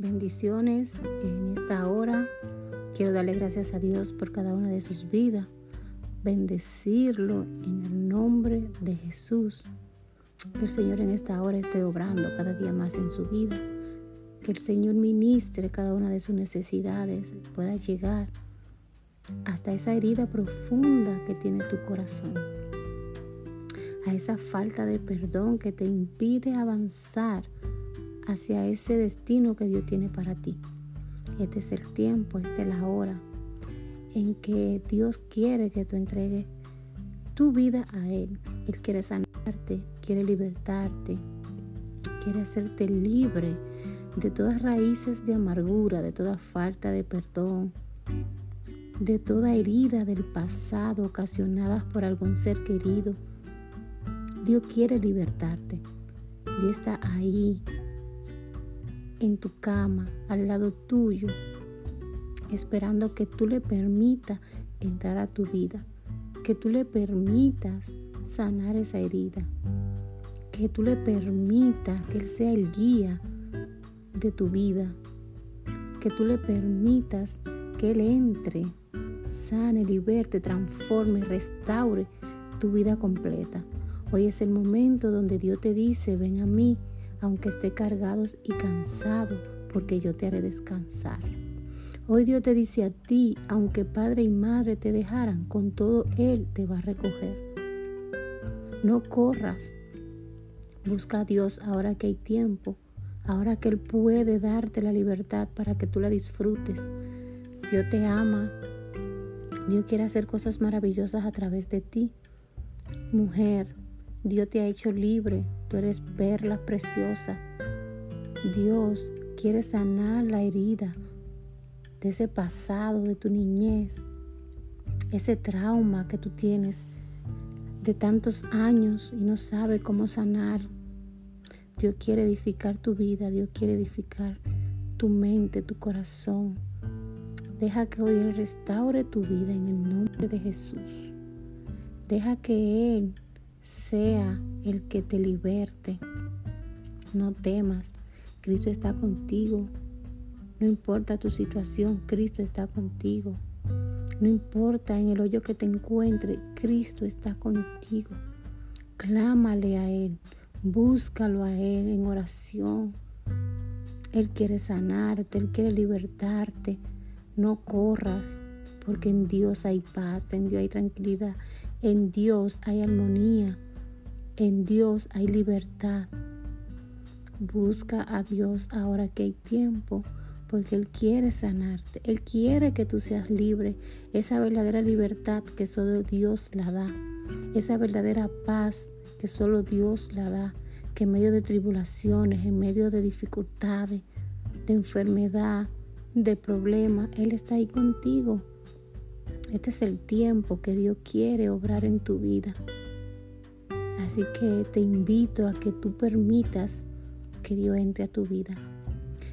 bendiciones en esta hora. Quiero darle gracias a Dios por cada una de sus vidas. Bendecirlo en el nombre de Jesús. Que el Señor en esta hora esté obrando cada día más en su vida. Que el Señor ministre cada una de sus necesidades, pueda llegar hasta esa herida profunda que tiene tu corazón. A esa falta de perdón que te impide avanzar hacia ese destino que Dios tiene para ti. Este es el tiempo, esta es la hora en que Dios quiere que tú entregues tu vida a Él. Él quiere sanarte, quiere libertarte, quiere hacerte libre de todas raíces de amargura, de toda falta de perdón, de toda herida del pasado ocasionadas por algún ser querido. Dios quiere libertarte. Dios está ahí en tu cama, al lado tuyo, esperando que tú le permitas entrar a tu vida, que tú le permitas sanar esa herida, que tú le permitas que Él sea el guía de tu vida, que tú le permitas que Él entre, sane, liberte, transforme, restaure tu vida completa. Hoy es el momento donde Dios te dice, ven a mí aunque esté cargados y cansado, porque yo te haré descansar. Hoy Dios te dice a ti, aunque padre y madre te dejaran, con todo Él te va a recoger. No corras. Busca a Dios ahora que hay tiempo, ahora que Él puede darte la libertad para que tú la disfrutes. Dios te ama. Dios quiere hacer cosas maravillosas a través de ti. Mujer, Dios te ha hecho libre Tú eres perla preciosa. Dios quiere sanar la herida de ese pasado, de tu niñez, ese trauma que tú tienes de tantos años y no sabe cómo sanar. Dios quiere edificar tu vida, Dios quiere edificar tu mente, tu corazón. Deja que hoy Él restaure tu vida en el nombre de Jesús. Deja que Él sea el que te liberte. No temas, Cristo está contigo. No importa tu situación, Cristo está contigo. No importa en el hoyo que te encuentre, Cristo está contigo. Clámale a Él, búscalo a Él en oración. Él quiere sanarte, Él quiere libertarte. No corras, porque en Dios hay paz, en Dios hay tranquilidad, en Dios hay armonía. En Dios hay libertad. Busca a Dios ahora que hay tiempo, porque Él quiere sanarte. Él quiere que tú seas libre. Esa verdadera libertad que solo Dios la da. Esa verdadera paz que solo Dios la da. Que en medio de tribulaciones, en medio de dificultades, de enfermedad, de problemas, Él está ahí contigo. Este es el tiempo que Dios quiere obrar en tu vida. Así que te invito a que tú permitas que Dios entre a tu vida.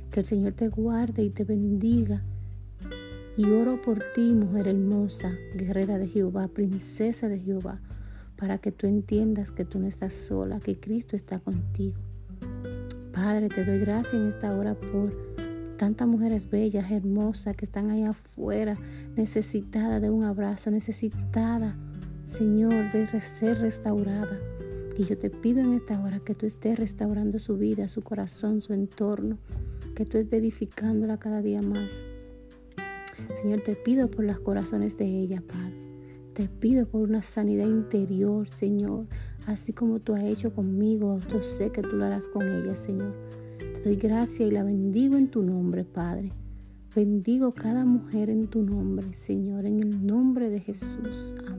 Que el Señor te guarde y te bendiga. Y oro por ti, mujer hermosa, guerrera de Jehová, princesa de Jehová, para que tú entiendas que tú no estás sola, que Cristo está contigo. Padre, te doy gracias en esta hora por tantas mujeres bellas, hermosas, que están ahí afuera, necesitadas de un abrazo, necesitadas, Señor, de ser restaurada. Y yo te pido en esta hora que tú estés restaurando su vida, su corazón, su entorno, que tú estés edificándola cada día más. Señor, te pido por los corazones de ella, Padre. Te pido por una sanidad interior, Señor, así como tú has hecho conmigo. Yo sé que tú lo harás con ella, Señor. Doy gracia y la bendigo en tu nombre, Padre. Bendigo cada mujer en tu nombre, Señor, en el nombre de Jesús. Amén.